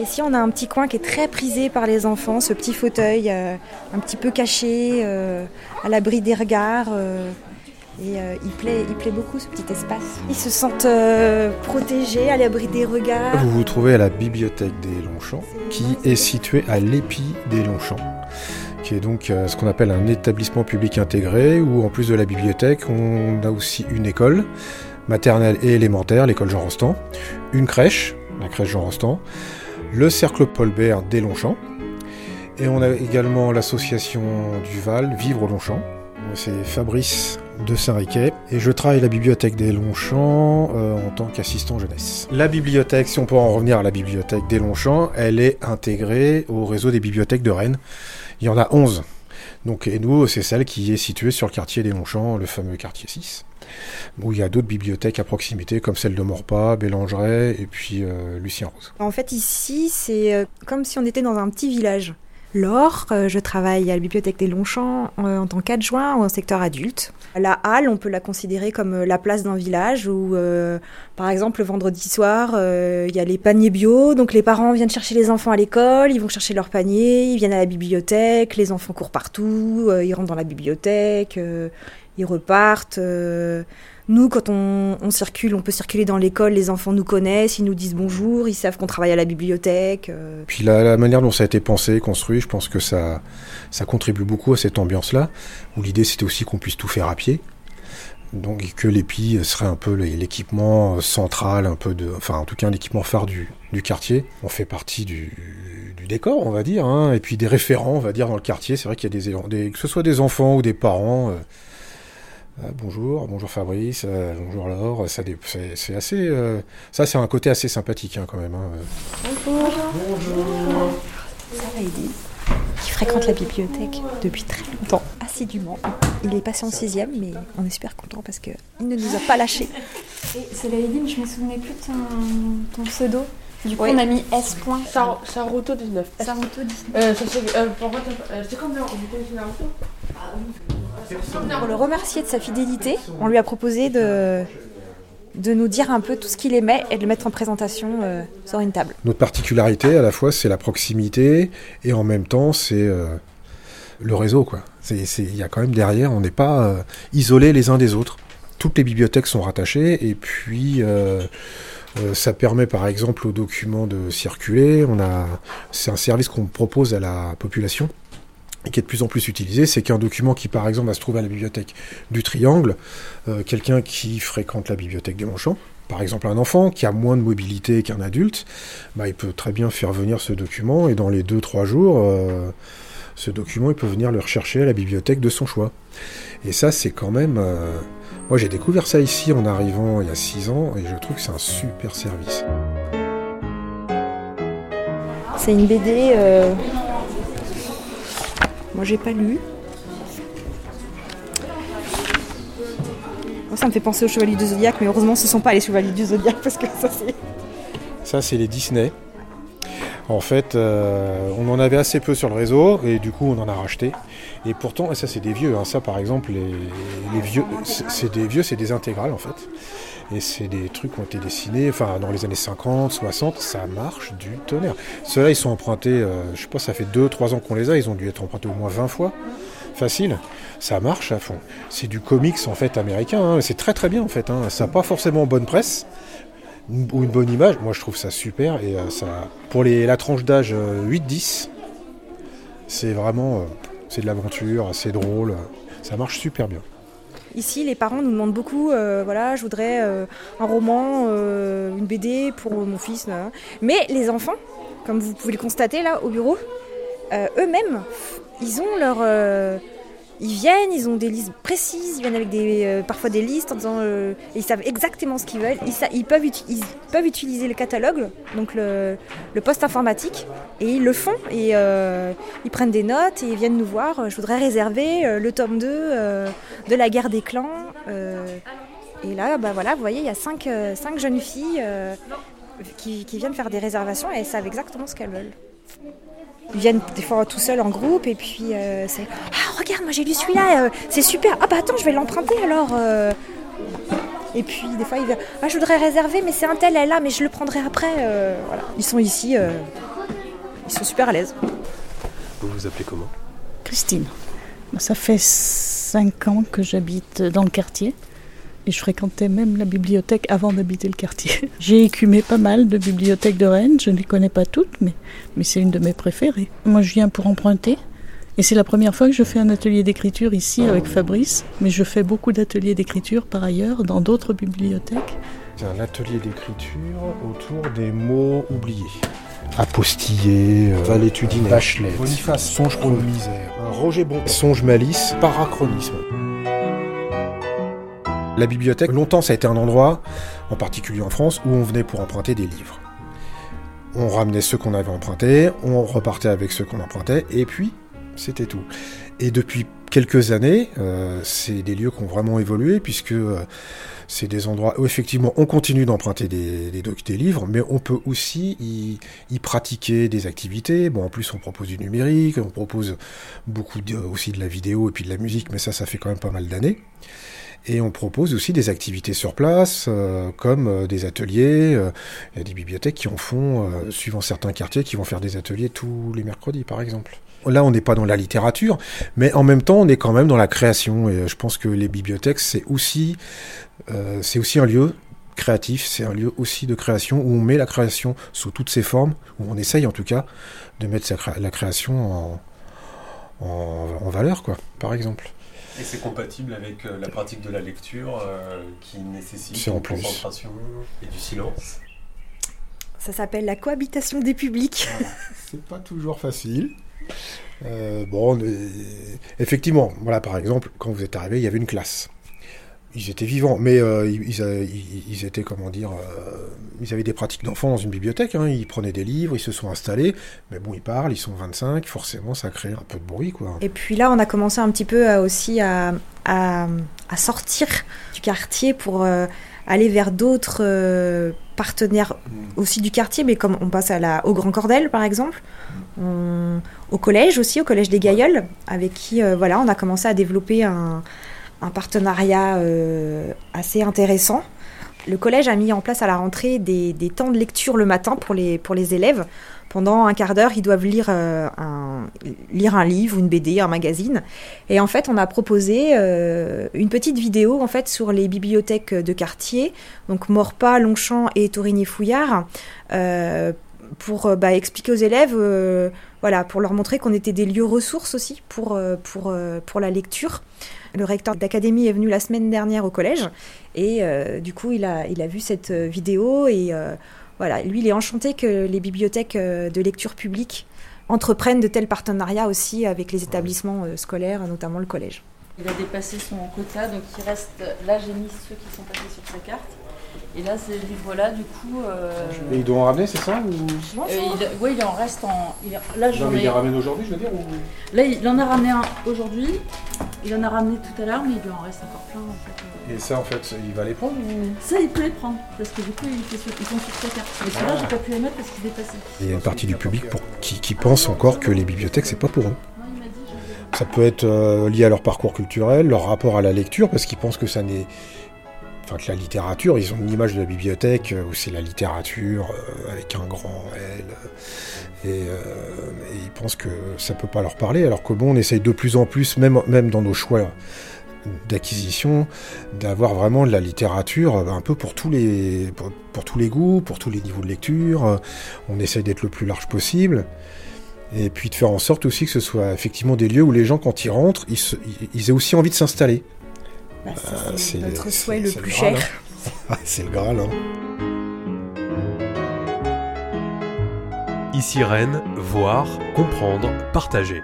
Ici, on a un petit coin qui est très prisé par les enfants, ce petit fauteuil euh, un petit peu caché, euh, à l'abri des regards. euh, et il, plaît, il plaît beaucoup ce petit espace. Ils se sentent protégés, à l'abri des regards. Vous vous trouvez à la bibliothèque des Longchamps, qui est située à l'Épi des Longchamps, qui est donc ce qu'on appelle un établissement public intégré, où en plus de la bibliothèque, on a aussi une école maternelle et élémentaire, l'école Jean Rostand, une crèche, la crèche Jean Rostand, le cercle Paul Bert des Longchamps, et on a également l'association du Val, Vivre aux Longchamps. C'est Fabrice de Saint-Riquet et je travaille à la bibliothèque des Longchamps euh, en tant qu'assistant jeunesse. La bibliothèque, si on peut en revenir à la bibliothèque des Longchamps, elle est intégrée au réseau des bibliothèques de Rennes. Il y en a 11. Donc, nous, c'est celle qui est située sur le quartier des Longchamps, le fameux quartier 6, où il y a d'autres bibliothèques à proximité, comme celle de Morpas, Bélangeret et puis euh, Lucien Rose. En fait, ici, c'est euh, comme si on était dans un petit village. Laure, euh, je travaille à la bibliothèque des Longchamps euh, en tant qu'adjoint au secteur adulte. La halle, on peut la considérer comme euh, la place d'un village où, par exemple, le vendredi soir, il y a les paniers bio. Donc les parents viennent chercher les enfants à l'école, ils vont chercher leur panier, ils viennent à la bibliothèque, les enfants courent partout, ils rentrent dans la bibliothèque, ils repartent. euh, nous, quand on, circule, on peut circuler dans l'école, les enfants nous connaissent, ils nous disent bonjour, ils savent qu'on travaille à la bibliothèque. euh. Puis la, manière dont ça a été pensé, construit, je pense que ça, ça contribue beaucoup à cette ambiance-là, où l'idée c'était aussi qu'on puisse tout faire à pied. Donc que l'épi serait un peu l'équipement central, un peu de, enfin en tout cas l'équipement phare du, du quartier. On fait partie du, du décor, on va dire, hein, et puis des référents, on va dire, dans le quartier. C'est vrai qu'il y a des, des, que ce soit des enfants ou des parents. euh, ah, bonjour, bonjour Fabrice, euh, bonjour Laure. Ça, c'est assez, euh, ça c'est un côté assez sympathique hein, quand même. hein, euh. Ça va. Qui fréquente la bibliothèque depuis très longtemps, assidûment. Il est passé en sixième, mais on est super content parce qu'il ne nous a pas lâchés. Et c'est la Edine, je me souvenais plus de ton, ton pseudo. Du coup, Oui. on a mis S. Charuto 19. Saruto 19. Euh, c'est. Euh, pourquoi t'as- euh, c'est comme dans. Vous connaissez Naruto? Pour le remercier de sa fidélité, on lui a proposé de, de nous dire un peu tout ce qu'il aimait et de le mettre en présentation euh, sur une table. Notre particularité, à la fois, c'est la proximité et en même temps, c'est euh, le réseau. Il y a quand même derrière, on n'est pas euh, isolés les uns des autres. Toutes les bibliothèques sont rattachées et puis ça permet par exemple aux documents de circuler. C'est un service qu'on propose à la population qui est de plus en plus utilisé. C'est qu'un document qui par exemple va se trouver à la bibliothèque du Triangle, euh, quelqu'un qui fréquente la bibliothèque des Longchamps, par exemple un enfant qui a moins de mobilité qu'un adulte, bah, il peut très bien faire venir ce document et dans les 2-3 jours, euh, ce document, il peut venir le rechercher à la bibliothèque de son choix. Et ça, c'est quand même... euh, Moi, j'ai découvert ça ici en arrivant il y a 6 ans et je trouve que c'est un super service. C'est une BD. Moi, j'ai pas lu. Moi, ça me fait penser aux Chevaliers du Zodiac, mais heureusement, ce sont pas les Chevaliers du Zodiac parce que ça, c'est. Ça, c'est les Disney. En fait, euh, on en avait assez peu sur le réseau et du coup, on en a racheté. Et pourtant, ça, c'est des vieux. hein. Ça, par exemple, les, vieux, c'est des vieux, c'est des intégrales en fait. Et c'est des trucs qui ont été dessinés, enfin, dans les années 50, 60, ça marche du tonnerre. Ceux-là, ils sont empruntés, euh, je sais pas, ça fait 2-3 ans qu'on les a, ils ont dû être empruntés au moins 20 fois. Facile, ça marche à fond. C'est du comics en fait américain, hein. c'est très très bien en fait. hein. Ça n'a pas forcément bonne presse, ou une bonne image. Moi, je trouve ça super. Euh, pour les, la tranche d'âge euh, 8-10, c'est vraiment euh, c'est de l'aventure, c'est drôle. euh, Ça marche super bien. Ici, les parents nous demandent beaucoup, euh, voilà, je voudrais euh, un roman, euh, une BD pour mon fils. Mais les enfants, comme vous pouvez le constater là au bureau, eux-mêmes, ils ont leur, ils viennent, ils ont des listes précises, ils viennent avec des, euh, parfois des listes en disant, euh, ils savent exactement ce qu'ils veulent. Ils, peuvent, ils peuvent utiliser le catalogue, donc le, poste informatique, et ils le font. Et euh, ils prennent des notes et ils viennent nous voir. Je voudrais réserver le tome 2 euh, de la guerre des clans. et là, bah voilà, vous voyez, il y a cinq, cinq jeunes filles qui, qui viennent faire des réservations et elles savent exactement ce qu'elles veulent. Ils viennent des fois tout seuls en groupe et puis euh, c'est Ah, regarde, moi j'ai lu celui-là, euh, c'est super. Ah, bah attends, je vais l'emprunter alors. euh. Et puis des fois, il va Ah, je voudrais réserver, mais c'est un tel, elle est là, mais je le prendrai après. Euh, voilà. Ils sont ici, euh, ils sont super à l'aise. Vous vous appelez comment? Christine. Ça fait cinq ans que j'habite dans le quartier. Et je fréquentais même la bibliothèque avant d'habiter le quartier. J'ai écumé pas mal de bibliothèques de Rennes. Je ne les connais pas toutes, mais, mais c'est une de mes préférées. Moi, je viens pour emprunter. Et c'est la première fois que je fais un atelier d'écriture ici avec Fabrice. Mais je fais beaucoup d'ateliers d'écriture par ailleurs dans d'autres bibliothèques. C'est un atelier d'écriture autour des mots oubliés. Apostillé, euh, Valétudine, Bachelet, Boniface, Songe pour le misère, Roger Bon, Songe malice, Parachronisme. La bibliothèque, longtemps, ça a été un endroit, en particulier en France, où on venait pour emprunter des livres. On ramenait ceux qu'on avait empruntés, on repartait avec ceux qu'on empruntait, et puis c'était tout. Et depuis quelques années, euh, c'est des lieux qui ont vraiment évolué, puisque euh, c'est des endroits où effectivement on continue d'emprunter des, livres, mais on peut aussi y, pratiquer des activités. Bon, en plus on propose du numérique, on propose beaucoup aussi de la vidéo et puis de la musique, mais ça, ça fait quand même pas mal d'années. Et on propose aussi des activités sur place, euh, comme euh, des ateliers. Euh, il y a des bibliothèques qui en font, suivant certains quartiers, qui vont faire des ateliers tous les mercredis, par exemple. Là, on n'est pas dans la littérature, mais en même temps, on est quand même dans la création. Et je pense que les bibliothèques, c'est aussi, c'est aussi un lieu créatif, c'est un lieu aussi de création où on met la création sous toutes ses formes, où on essaye en tout cas de mettre la création en, en, en valeur, quoi, par exemple. Et c'est compatible avec euh, la pratique de la lecture euh, qui nécessite une plus. concentration et du silence. Ça s'appelle la cohabitation des publics. Voilà. C'est pas toujours facile. Euh, bon, effectivement, voilà, par exemple, quand vous êtes arrivé, il y avait une classe. Ils étaient vivants, mais euh, ils, ils, ils, étaient, comment dire, euh, ils avaient des pratiques d'enfants dans une bibliothèque. Hein, ils prenaient des livres, ils se sont installés. Mais bon, ils parlent, ils sont 25, forcément, ça crée un peu de bruit, quoi. Et puis là, on a commencé un petit peu aussi à, à, à, sortir du quartier pour euh, aller vers d'autres euh, partenaires mmh. aussi du quartier, mais comme on passe à la, au Grand Cordel, par exemple. On, au collège aussi, au collège des Gailleuls, avec qui, euh, voilà, on a commencé à développer un un partenariat euh, assez intéressant. Le collège a mis en place à la rentrée des, des, temps de lecture le matin pour les, pour les élèves. Pendant un quart d'heure, ils doivent lire, euh, un, lire un livre, une BD, un magazine. Et en fait, on a proposé euh, une petite vidéo en fait, sur les bibliothèques de quartier, donc Morpas, Longchamp et Torigny-Fouillard, euh, pour bah, expliquer aux élèves, voilà, pour leur montrer qu'on était des lieux ressources aussi pour, pour, pour la lecture. Le recteur d'académie est venu la semaine dernière au collège et euh, du coup il a, il a vu cette vidéo et euh, voilà, lui il est enchanté que les bibliothèques de lecture publique entreprennent de tels partenariats aussi avec les établissements euh, scolaires, notamment le collège. Il a dépassé son quota, donc il reste, là j'ai mis ceux qui sont passés sur sa carte. Et là, ces livres-là, du coup. Euh... Et ils doivent en ramener, c'est ça ou... euh, il, Oui, il en reste en. Il, là, non, mais ai... il les ramène aujourd'hui, je veux dire ou... Là, il en a ramené un aujourd'hui. Il en a ramené tout à l'heure, mais il lui en reste encore plein. En fait. Et ça, en fait, il va les prendre ou... Ça, il peut les prendre. Parce que du coup, ils, sur, ils sont sur sa carte. Mais celui-là, ah. j'ai pas pu les mettre parce qu'il dépassait. Il y a une partie du public pour, qui, qui pense encore que les bibliothèques, c'est pas pour eux. Ça peut être euh, lié à leur parcours culturel, leur rapport à la lecture, parce qu'ils pensent que ça n'est enfin que la littérature, ils ont une image de la bibliothèque où c'est la littérature euh, avec un grand L, et, euh, pensent que ça peut pas leur parler, alors que bon, on essaye de plus en plus, même, même dans nos choix d'acquisition, d'avoir vraiment de la littérature un peu pour tous les pour, pour, tous les goûts, pour tous les niveaux de lecture. On essaye d'être le plus large possible. Et puis de faire en sorte aussi que ce soit effectivement des lieux où les gens, quand ils rentrent, ils, se, ils aient aussi envie de s'installer. Bah, c'est euh, notre souhait le plus le cher. Hein. c'est le Graal. Hein. Ici voir, comprendre, partager.